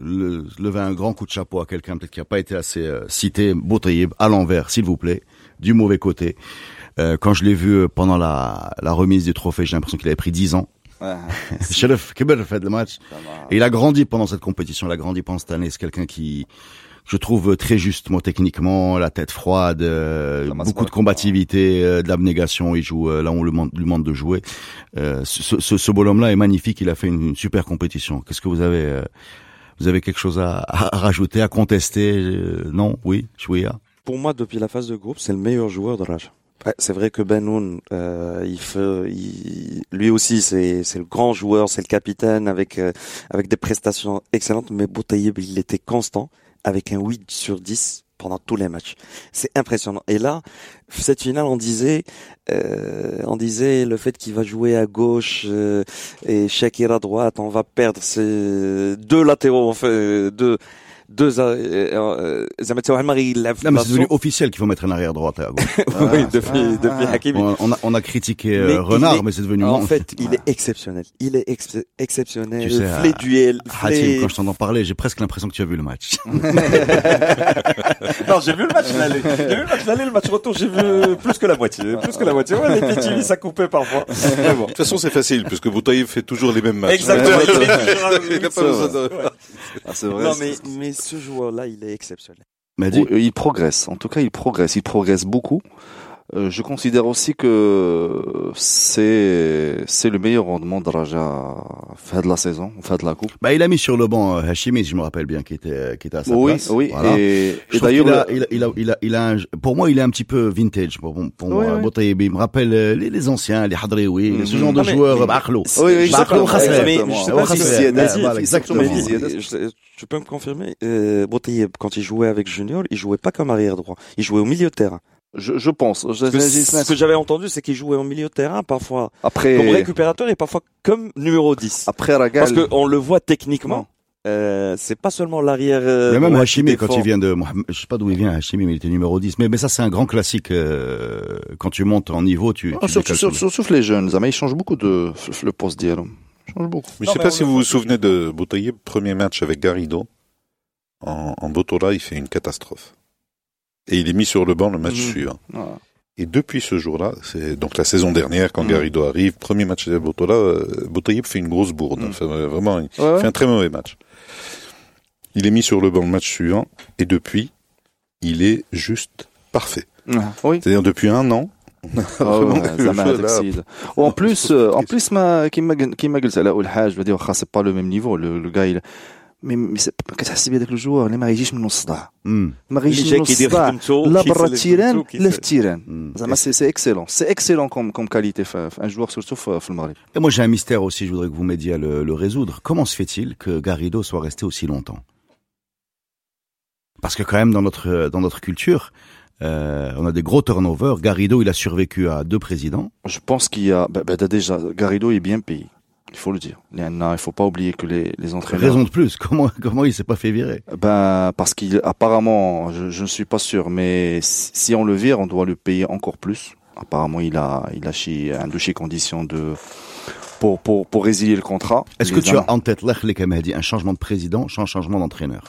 Le- lever un grand coup de chapeau à quelqu'un peut-être qui n'a pas été assez euh, cité, Boutaïb, à l'envers, s'il vous plaît, du mauvais côté. Euh, quand je l'ai vu euh, pendant la, la remise du trophée, j'ai l'impression qu'il avait pris 10 ans. Sherif fait le match. Et il a grandi pendant cette compétition, il a grandi pendant cette année. C'est quelqu'un qui, je trouve très juste, moi, techniquement, la tête froide, euh, beaucoup de combativité, euh, de l'abnégation. Il joue euh, là où on le demande, lui demande de jouer. Euh, ce, ce, ce bonhomme-là est magnifique. Il a fait une, une super compétition. Qu'est-ce que vous avez, euh, vous avez quelque chose à, à rajouter, à contester Euh, Non, oui, Chouia. Pour moi, depuis la phase de groupe, c'est le meilleur joueur de Raja. Ouais, c'est vrai que Benoun, euh, il fait, il- lui aussi, c'est le grand joueur, c'est le capitaine avec euh, avec des prestations excellentes. Mais Boutaïeb, il était constant avec un 8 sur 10 pendant tous les matchs. C'est impressionnant. Et là, cette finale, on disait, euh, on disait le fait qu'il va jouer à gauche euh, et Shakir à droite, on va perdre ces deux latéraux, en fait, deux deux. euh, euh, زعما تا واحد ما غيلعب في Non, mais c'est devenu بلاصتو. officiel qu'il faut mettre un arrière droite à gauche. oui, depuis, depuis Hakimi. On, on a, on a critiqué euh, Mais il Renard, est- mais c'est devenu. En mon- fait, il est exceptionnel. Il est ex- exceptionnel. Tu sais, les à- duels, Hatim, les- quand je t'entends parler, j'ai presque l'impression que tu as vu le match. Non, j'ai vu le match l'aller. J'ai vu le match l'aller, le match retour, j'ai vu plus que la moitié. Plus que la moitié. Ouais, les PTV, ça coupait parfois. Mais bon. De toute façon, c'est facile, puisque Boutaïb fait toujours les mêmes matchs. Exactement. Il est toujours à- Il a pas besoin de- Ah, c'est vrai Non, c'est- mais, mais ce joueur-là, il est exceptionnel. Oui, il progresse. En tout cas, il progresse. Il progresse beaucoup. Euh, je considère aussi que c'est c'est le meilleur rendement de Raja fin de la saison, fin de la coupe. bah, il a mis sur le banc euh, Hashimi, si je me rappelle bien, qui était, qui était à sa Oui, place. oui. Voilà. Et, Je et d'ailleurs, a, il a, il a, il a, il a un- pour moi, il est un petit peu vintage. Pour, pour moi, Oui, oui. Boutaïeb, il me rappelle euh, les, les anciens, les Hadrioui, Mhm. ce genre de mais- joueurs, Bakhlo. Oui, oui, je exactement. tu peux me confirmer, euh, quand il jouait avec Junior, il jouait pas comme arrière droit. Il jouait au milieu de terrain. Je, je pense. Je- je- ce que j'avais entendu, c'est qu'il jouait au milieu de terrain, parfois comme après, récupérateur et parfois comme numéro 10. après Ragal, Parce qu'on le voit techniquement. Euh, c'est pas seulement l'arrière. euh, Mais même Hashimi, quand il vient de, Mohamed- je sais pas d'où il vient, Hashimi, mais il était numéro 10. Mais, mais ça, c'est un grand classique, euh, quand tu montes en niveau, tu, Ah, tu surtout, surtout les jeunes, Zama, ils changent beaucoup de le poste d'hier. Ils changent beaucoup. Mais je Non, sais mais pas si vous vous souvenez de Boutaïeb, premier match avec Garrido. En, en Botola, il fait une catastrophe. Et il est mis sur le banc le match mmh. suivant. Ah. Et depuis ce jour-là, donc la saison dernière, quand. Mmh. Garrido arrive, premier match de Botola, euh, Botaïb fait une grosse bourde. Mmh. Fait, euh, vraiment, fait un très mauvais match. Il est mis sur le banc le match suivant, et depuis, il est juste parfait. Ah, oui. C'est-à-dire depuis un an, oh, en plus, euh, en plus, ma, qui m'a, qui m'a, je veux dire, ah, c'est pas le même niveau. Le gars, il, اول حاجه بدي واخا سي با لو ميم نيفو لو لو غاي مي مي سي- كتحس بهذاك الجوار اللي ما غيجيش منه الصداع مم. ما غيجيش اللي جاي منه كيدير الصداع خدمته، لا كيسلم برا التيران خدمته، لا في كيسلم. التيران مم. زعما سي سي اكسيلون سي اكسيلون كوم كوم كاليتي في في ان جوار سورتو في في المغرب Et moi, j'ai un mystère aussi, je voudrais que vous m'aidiez à le, le résoudre. Comment se fait-il que Garrido soit resté aussi longtemps Parce que quand même, dans notre, dans notre culture, euh, on a des gros turnovers. Garrido, il a survécu à deux présidents. Je pense qu'il y a bah, bah, déjà Garrido est bien payé. Il faut le dire. Il ne faut pas oublier que les, les entraîneurs. Raison de plus. Comment comment il s'est pas fait virer? Ben parce qu'il apparemment, je ne suis pas sûr, mais si on le vire, on doit le payer encore plus. Apparemment, il a il a un de conditions de pour pour pour résilier le contrat. Est-ce que tu as en tête dit un changement de président, un changement d'entraîneur?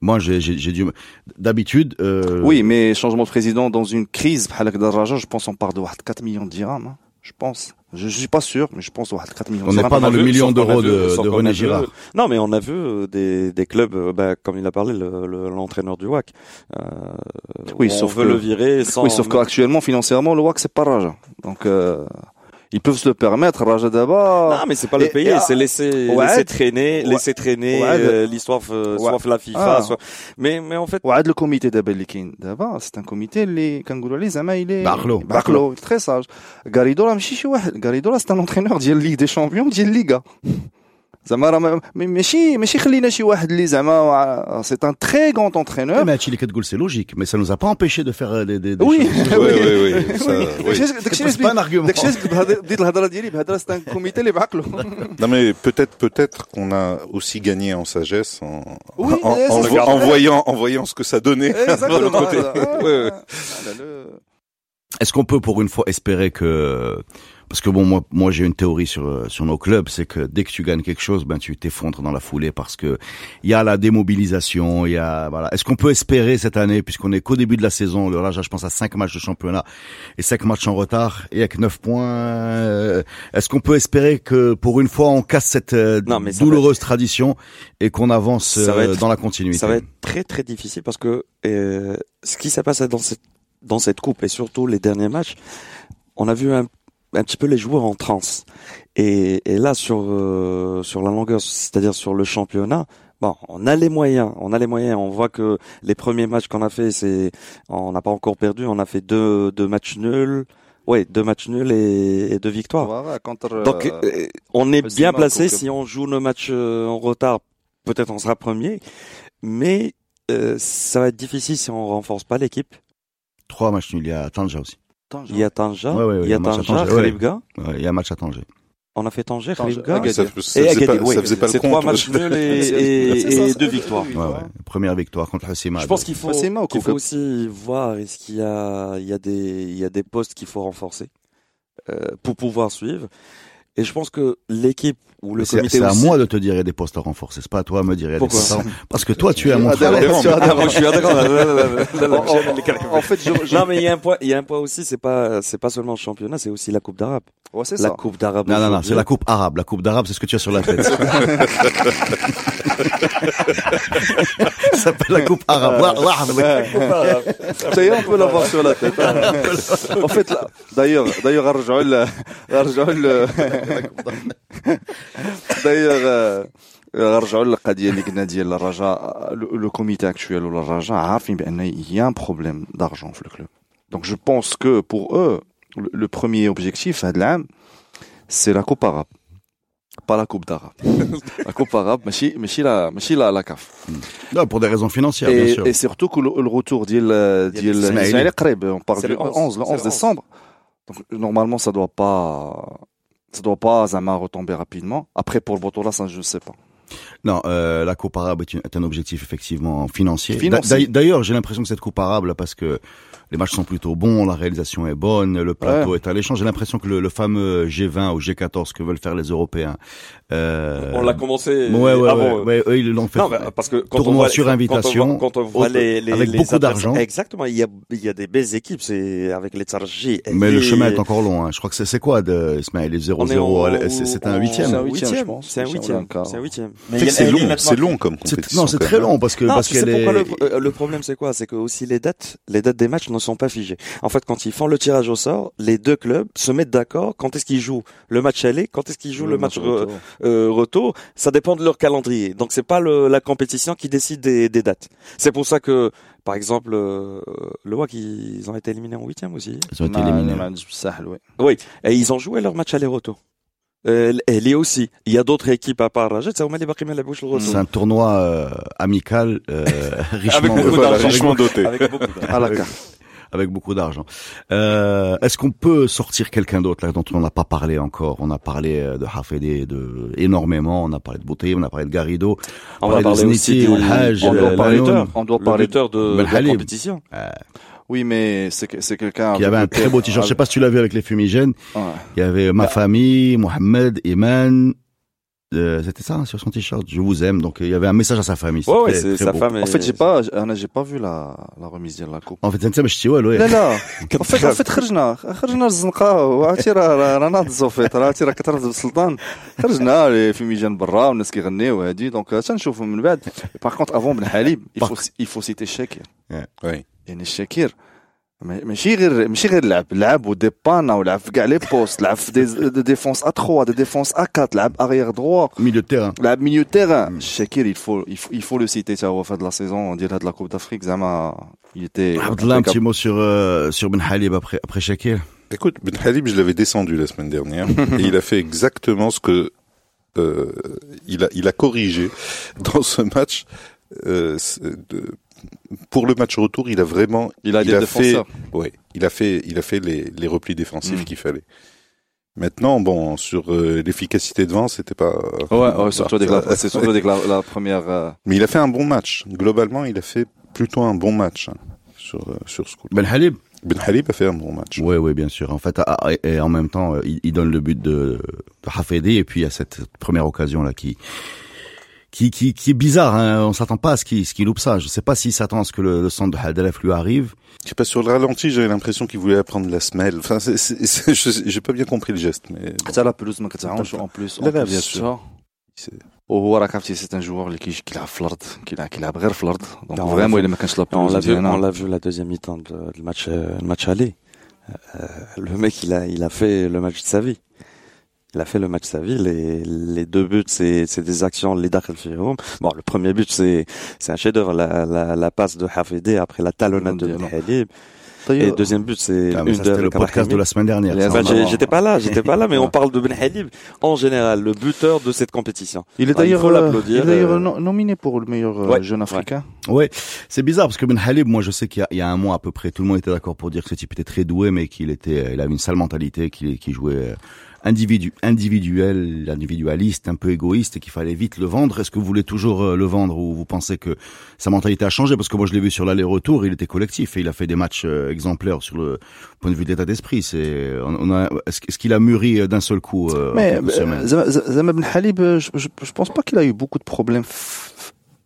Moi, j'ai dû. D'habitude. Euh, oui, mais changement de président dans une crise, je pense on part de 4 millions de dirhams. Hein, je pense. Je, je suis pas sûr, mais je pense 4 millions. On n'est pas dans le million d'euros de, de René Girard. Non, mais on a vu euh, des, des clubs, euh, bah, comme il a parlé, le- le- l'entraîneur du WAC. Euh, Oui, on sauf veut que- le virer sans. Oui, sauf qu'actuellement, financièrement, le WAC, c'est pas Raja. Donc, euh, ils peuvent se le permettre, Raja d'abord. Non, mais c'est pas le Et- payer, et- c'est laisser, Ouais. laisser traîner, Ouais. laisser traîner Ouais. euh, l'histoire, euh, soit Ouais. la FIFA, Ah. soit. Mais, mais en fait, وعاد le comité d'abord اللي كاين دابا c'est un comité اللي كنقولوا عليه زعما il est بعقلو. بعقلو très sage غاريدو راه ماشي شي واحد غاريدو راه c'est un entraîneur ديال ليغ دي شامبيون ديال ليغا زعما راه ما- ما- ماشي ماشي خلينا شي واحد اللي زعما c'est un très grand Ouais, entraîneur mais Achille Ketgoul, c'est logique, mais ça nous a pas empêché de faire euh, des, des, des Oui. choses. Oui, oui, oui. ça, oui. داكشي C'est pas un argument. داكشي علاش بهذا- بديت الهضره ديالي بهضره c'est un comité اللي بعقلو Non mais peut-être peut-être qu'on a aussi gagné en sagesse en, Oui, en, mais en- ça, en c'est- voyant en voyant ce que ça donnait de Exactement. l'autre côté. Ah, Ouais, ouais. ah, le- Est-ce qu'on peut pour une fois espérer que parce que bon moi moi j'ai une théorie sur euh, sur nos clubs c'est que dès que tu gagnes quelque chose ben tu t'effondres dans la foulée parce que il y a la démobilisation il y a voilà. Est-ce qu'on peut espérer cette année puisqu'on est qu'au début de la saison le là je pense à cinq matchs de championnat et cinq matchs en retard et avec neuf points euh, est-ce qu'on peut espérer que pour une fois on casse cette euh, Non, mais ça douloureuse tradition et qu'on avance euh, être- dans la continuité? Ça va être très très difficile parce que euh, ce qui s'est passé dans cette dans cette coupe et surtout les derniers matchs, on a vu un, un petit peu les joueurs en transe. Et, et là sur euh, sur la longueur, c'est-à-dire sur le championnat, bon, on a les moyens, on a les moyens. On voit que les premiers matchs qu'on a fait, c'est on n'a pas encore perdu, on a fait deux deux matchs nuls. Ouais, deux matchs nuls et, et deux victoires. Voilà, contre, Donc, euh, euh, on est bien placé. Si on joue nos matchs euh, en retard, peut-être on sera premier. Mais euh, ça va être difficile si on renforce pas l'équipe. trois matchs nuls il y a Tanja aussi Il y a Tanja, Ouais, ouais, ouais, il y a Tanger, ouais. Khalibga. Ouais, il y a un match à Tanger On a fait Tanger, Tanger, Khalibga. Ça Et faisait Agadir, pas, oui. ça faisait pas le C'est trois matchs nuls et, et, C'est ça, et ça. deux victoires. Ouais, ouais. première victoire contre Hassima Je pense qu'il faut, qu'il aussi voir est-ce qu'il y a, il y a des, il y a des postes qu'il faut renforcer euh, pour pouvoir suivre. Et je pense que l'équipe c'est à moi de te dire des postes à renforcer. C'est pas à toi de me dire Pourquoi des postes à. Parce que toi, tu es ah, à mon En fait, non, mais il y a un point. Aussi. C'est pas, c'est pas seulement le championnat. C'est aussi la Coupe d'Arabe. C'est ça. La Coupe d'Arabe. Non, non, non. C'est la Coupe arabe. La Coupe d'Arabe, c'est ce que tu as sur la tête. ça s'appelle la Coupe arabe. Ça y est, on peut l'avoir sur la tête. Hein. En fait, d'ailleurs, d'ailleurs, Arjoul, Arjoul. Euh, غنرجعوا ل- d'ailleurs, euh, غنرجعوا للقضيه اللي قلنا ديال الرجاء لو لو كوميتي اكشوال ولا الرجاء عارفين بان y a un problème d'argent في الكلوب donc je pense que pour eux le, le premier objectif هذا العام c'est la coupe arabe pas la coupe d'arabe la coupe arabe ماشي ماشي la ماشي la la CAF Non, pour des raisons financières, bien et, sûr. et surtout que le, le retour ديال ديال Ismaili. Ismaili قريب on parle C'est du le 11, 11 le c'est 11 le décembre donc normalement ça doit pas ça doit pas zama retomber rapidement. Après pour le Botola ça je sais pas Non, euh, la coupe arabe est, une- est un objectif effectivement financier. Financier. D'a- D'ailleurs, j'ai l'impression que cette coupe arabe, là, parce que les matchs sont plutôt bons, la réalisation est bonne, le plateau est alléchant. J'ai l'impression que le, le fameux G20 ou G14 que veulent faire les Européens. Euh, On l'a commencé Ouais, ouais, avant. ouais, ouais, eux, ils l'ont fait. Non, parce que quand on voit, sur quand on invitation, voit- quand on voit, les, les, avec les beaucoup d'argent. Exactement. Il y a, il y a des belles équipes. C'est avec les Tsarji. Mais le chemin est encore long. Hein. Je crois que c'est c'est quoi de Ismaël les 0-0 On est en- C'est c'est un huitième. C'est un C'est huitième, je huitième. pense. C'est un C'est un huitième. quart. C'est un huitième c'est long, c'est long comme compétition. Non, c'est très hein. long parce que parce tu sais est... Euh, le, problème c'est quoi? C'est que aussi les dates, les dates des matchs ne sont pas figées. En fait, quand ils font le tirage au sort, les deux clubs se mettent d'accord quand est-ce qu'ils jouent le match aller, quand est-ce qu'ils jouent le, match, match euh, retour. Euh, retour. Ça dépend de leur calendrier. Donc c'est pas le, la compétition qui décide des, des dates. C'est pour ça que par exemple, euh, le WAC, ils ont été éliminés en huitième aussi. Ils ont été éliminés. Oui, et ils ont joué leur match aller-retour. Euh, l'Ahli aussi. Il y a d'autres équipes à part Rajet, ça هما اللي باقي ما لعبوش le retour. C'est un tournoi euh, amical, euh, richement, beaucoup Voilà, d'argent. richement doté. Avec beaucoup d'argent. à la Avec- carte avec beaucoup d'argent. Euh, Est-ce qu'on peut sortir quelqu'un d'autre là dont on n'a pas parlé encore On a parlé euh, de Hafedi de énormément, on a parlé de Bouteille, on a parlé de Garrido. On parler va de parler aussi Zniti, du Al Hajj, on doit euh, parler Lanoun. buteur. on doit le parler buteur de, de Ben la Halim. compétition. oui mais c'est que- c'est quelqu'un qui avait un très beau t-shirt. Je sais pas si tu l'as vu avec les fumigènes. Ouais. Il y avait ma famille, Mohamed, Iman. Euh, C'était ça hein, sur son t-shirt. Je vous aime. Donc il y avait un message à sa famille. Ouais, ouais, très- c'est très sa beau. femme. en fait est- j'ai pas انا j'ai pas vu la la remise de la coupe En fait, c'est un petit ouais, ouais. لا لا en fait en fait خرجنا خرجنا للزنقه وعرفتي راه راه راه ناض الزوفيت راه عرفتي راه كتعرف بالسلطان خرجنا في ميجان برا والناس كيغنيو هادي دونك تنشوفوا من بعد باغ كونت افون بن حليب il faut il faut citer الشاكر Oui. يعني الشاكر ما- ماشي غير ماشي غير لعب لعب وديبانا ولعب في كاع لي بوست لعب في دي دي ديفونس ا 3 دي ديفونس ا 4 لعب اريير دروا Milieu de terrain. لعب ميليو تيران الشاكر il faut il faut il faut le citer تا هو في هاد لا سيزون ديال هاد لا كوب دافريك زعما il était Abdallah, un petit mot sur euh, sur Ben Halib après après Shakir. Écoute, Ben Halib, je l'avais descendu la semaine dernière et il a fait exactement ce que euh, il a il a corrigé dans ce match. Euh, c'est de- pour le match retour, il a vraiment il a il des a fait ouais, il a fait il a fait les les replis défensifs Mm. qu'il fallait. Maintenant, bon, sur euh, l'efficacité devant, c'était pas. ouais, ouais surtout avec la ça- c'est surtout avec la, la première euh, Mais il a fait un bon match. Globalement, il a fait plutôt un bon match hein, sur euh, sur ce coup. Ben Halib. Ben Halib a fait un bon match. Oui, oui, bien sûr. En fait, ah, ah, et, et en même temps, il, il donne le but de, de Hafedi et puis il y a cette première occasion là qui qui qui, qui est bizarre. Hein. On s'attend pas à ce qu'il ce qu'il loupe ça. Je sais pas s'il s'attend à ce que le, le centre de Hadalef lui arrive. Je sais pas, sur le ralenti, j'avais l'impression qu'il voulait apprendre la semelle. Enfin, c'est, c'est, c'est- je sais- j'ai pas bien compris le geste, mais bon, حتى لا بلوز ما كتعاونش اون بلوس لا لا، bien sûr. c'est- وهو راك عرفتي سي ان جوور اللي كيجي كيلعب في الارض كيلعب كيلعب غير في الارض دونك Non, فريمون on الا ما كانش لا On l'a بلوز vu, on مزيانه l'a vu la deuxième mi-temps de, le match, euh, le match aller. Euh, le mec, il a, il a fait le match de sa vie. il a fait le match de sa vie. Les, les deux buts, c'est, c'est des actions. Les. Bon, le premier but, c'est, c'est un chef-d'œuvre. La, la, la passe de Hafidi après la talonnade de Ben Halib. Et le deuxième but, c'est Ah, une de le podcast de la semaine dernière. Bah, j'étais pas là, j'étais pas là, mais on parle de Ben Halib en général, le buteur de cette compétition. Il est Ah, il d'ailleurs faut euh, l'applaudir, il est d'ailleurs euh, no- nominé pour le meilleur euh, Ouais, jeune africain. Ouais, c'est bizarre parce que Ben Halib, moi je sais qu'il y a, il y a un mois à peu près, tout le monde était d'accord pour dire que ce type était très doué, mais qu'il était, il avait une sale mentalité, qu'il qu'il jouait euh, individu, individuel, individualiste, un peu égoïste et qu'il fallait vite le vendre. Est-ce que vous voulez toujours euh, le vendre ou vous pensez que sa mentalité a changé? Parce que moi je l'ai vu sur l'aller-retour, il était collectif et il a fait des matchs euh, exemplaires sur le point de vue d'état d'esprit. C'est, on, a, est-ce qu'il a mûri euh, d'un seul coup euh, Mais Zama- Ben Halib, je, je, je pense pas qu'il a eu beaucoup de problèmes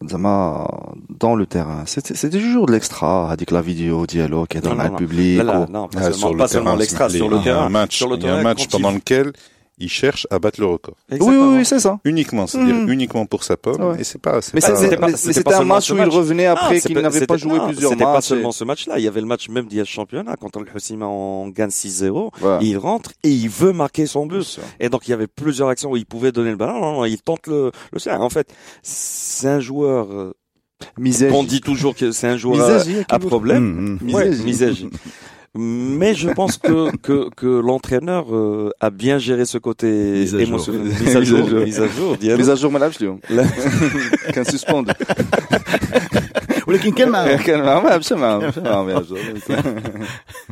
dans le terrain. C'était c'était toujours de l'extra, avec la vidéo, dialogue, est dans Non, non, le non. public. Ou- non, pas Ah, seulement, terrain, l'extra, sur le il y a terrain. un match, sur le il y a un terrain, match pendant lequel il cherche à battre le record. Oui, oui, Exactement. oui, c'est ça. Uniquement, c'est-à-dire Mhm. uniquement pour sa pomme. Ouais. Et c'est pas, c'est Mais pas- c'est- c'était un match où il revenait après Non, qu'il c'est n'avait pas joué non, plusieurs C'était pas matchs. seulement ce match-là. Il y avait le match même d'hier championnat contre le Hussima on gagne 6-0. Ouais. Il rentre et il veut marquer son but. Et donc il y avait plusieurs actions où il pouvait donner le ballon. Non, non, il tente le, le sert. En fait, c'est un joueur. euh. On dit toujours que c'est un joueur à, à problème. Hum, hum. Ouais. Mais je pense que que, que l'entraîneur euh, a bien géré ce côté Mise à jour. émotionnel. Mise à jour, mise à jour. Diallo. mise à jour ما لعبش اليوم لا. كان سسبوند ولكن كان معاه. كان ما لعبش معاهم مش معاهم يلعبوا.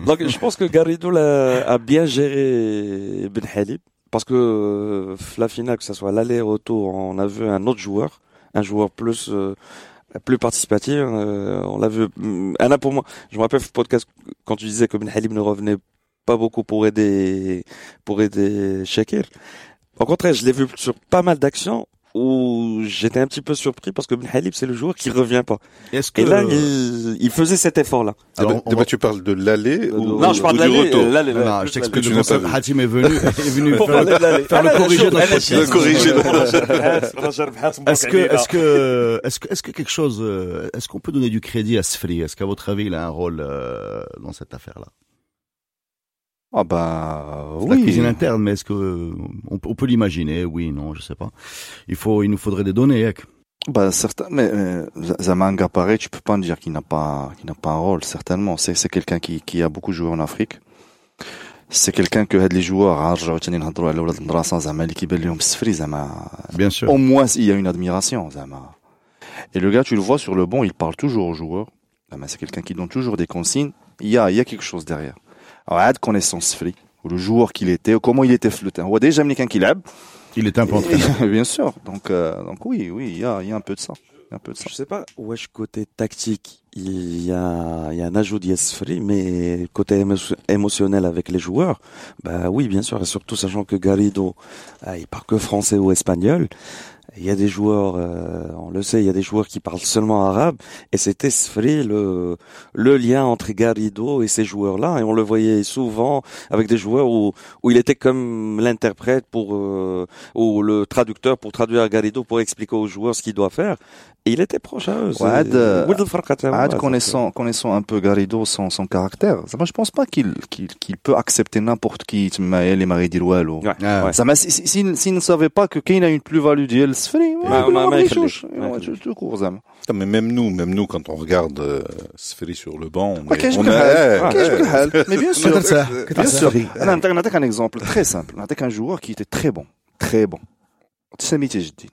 Donc je pense que Garrido l'a- a bien géré Ben Halib parce que euh, la finale, que ce soit l'aller-retour, on a vu un autre joueur, un joueur plus euh, plus participatif. euh, on l'a vu. hum, Anna pour moi, je me rappelle le podcast quand tu disais que Ben ne revenait pas beaucoup pour aider pour aider Shakir. Au contraire, je l'ai vu sur pas mal d'actions où j'étais un petit peu surpris parce que Ben Halib, c'est le joueur qui revient pas. Est-ce que Et là, il, il faisait cet effort-là. Alors, Alors, on va- tu parles de l'aller ou, non, je parle ou de du l'aller, retour l'aller, Non, l'aller. non, je t'explique le concept. Hatim est venu, est venu faire, l'aller. faire le corriger de notre podcast. Le corriger de Est-ce que, est-ce que, est-ce que, est-ce que quelque chose, euh, est-ce qu'on peut donner du crédit à Sfri? Est-ce qu'à votre avis, il a un rôle euh, dans cette affaire-là? Ah bah, oui. La cuisine interne, mais est-ce que euh, on, peut l'imaginer Oui, non, je sais pas. Il faut, il nous faudrait des données. Hein. Bah certains, mais euh, Zamanga pareil, tu peux pas me dire qu'il n'a pas, qu'il n'a pas un rôle. Certainement, c'est c'est quelqu'un qui qui a beaucoup joué en Afrique. C'est quelqu'un que les joueurs, bien sûr. Au moins, il y a une admiration, Zama. Et le gars, tu le vois sur le banc, il parle toujours aux joueurs. C'est quelqu'un qui donne toujours des consignes. Il y a, il y a quelque chose derrière. Alors عاد connaissance سفري ou le joueur qu'il était, ou comment il était flotté. هو déjà ملي كان كيلعب Il est un peu entraîné. Bien sûr. Donc, euh, donc oui, oui, il y a, il y a un peu de ça. Il y a un peu de ça. Je sais pas, wesh, côté tactique, il y a, il y a un ajout d'Yesfri, mais côté émo- émotionnel avec les joueurs, bah oui, bien sûr, et surtout sachant que Garrido, ah, il parle que français ou espagnol. il y a des joueurs, euh, on le sait, il y a des joueurs qui parlent seulement arabe, et c'était Sfri le, le lien entre Garrido et ces joueurs-là, et on le voyait souvent avec des joueurs où, où il était comme l'interprète pour euh, ou le traducteur pour traduire Garrido pour expliquer aux joueurs ce qu'il doit faire. Et il était proche à eux. connaissant, euh, connaissant euh, un peu Garrido, son, son caractère, ça, je pense pas qu'il qu'il qu peut accepter n'importe qui, les maris d'Ilouel. S'il ne savait pas que Kane a une plus-value d'Iel, السفري ما- ما ما- ما ما يخليش. يخليش ما يخليش. تو كور زعما Non, mais même nous, même nous, quand on regarde euh, Sferi sur le banc, on Ah, est, كاينش on بك est- الحال eh, كاينش بك eh, الحال mais bien sûr كترتاح bien كترتاح. sûr انا نعطيك نعطيك un exemple très simple نعطيك un joueur qui était très bon très bon سامي تاج الدين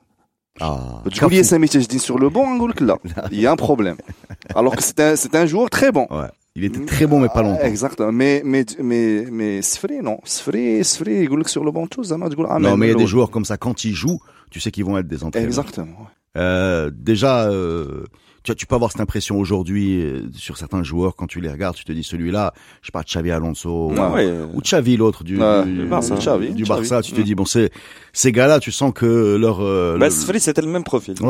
Ah, تقول لي سامي تاج الدين sur le banc نقول لك لا il y a un problème alors que c'est un c'est un joueur très bon Ouais. Il était très bon, mais pas longtemps. Exactement. Mais, mais, mais, mais, Sfri, non. Sfri, Sfri, يقول لك sur le banc, tout, زعما تقول ah, Non, mais mais il y a le- des joueurs comme ça, quand ils jouent, tu sais qu'ils vont être des entraîneurs. Exactement. Euh, déjà, euh, tu, vois, tu peux avoir cette impression aujourd'hui euh, sur certains joueurs quand tu les regardes, tu te dis celui-là, je sais pas, Xavi Alonso ou, Ah ouais. ou Xavi l'autre du, du, du Barça. Xavi, du Xavi. Barça. Tu te dis bon, c'est ces gars-là, tu sens que leur. euh, Bah, le- c'était le même profil. Ouais,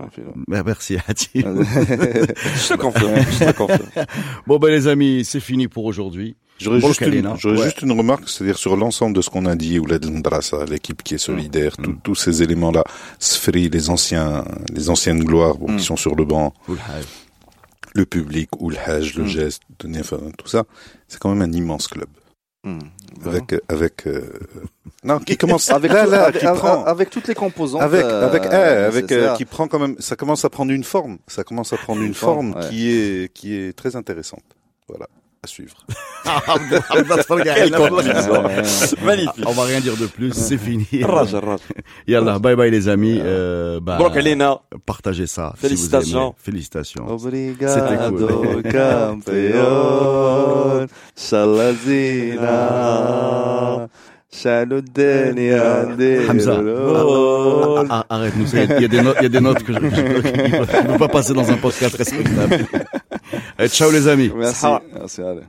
ouais. Bah, merci Hati. Je te confirme. Je te confirme. bon ben les amis, c'est fini pour aujourd'hui. J'aurais juste, une, Kalina. j'aurais Ouais. juste une remarque, c'est-à-dire sur l'ensemble de ce qu'on a dit, Ndrasa, l'équipe qui est solidaire, Mm. tout- tous ces éléments-là, Sfri, les anciens, les anciennes gloires bon, qui Mm. sont sur le banc, le public, ou le hajj, le Mm. geste, tout ça, c'est quand même un immense club. Avec, avec, euh, non, qui commence, Avec, là, là, avec, qui avec- prend, avec toutes les composantes. avec, euh, avec, eh, avec, euh, nécessaires. qui prend quand même, ça commence à prendre une forme, ça commence à prendre une Une forme, forme ouais. qui est, qui est très intéressante. Voilà, à suivre. Magnifique. On va rien dire de plus, c'est fini. Yallah, bye bye les amis. Euh, bah, partagez ça. Félicitations. Félicitations. Obrigado, campeón. Ah, ah, ah, Arrête-nous. Il y a des notes que je passer dans un podcast. Eh, ciao les amis. Merci. Merci, allez.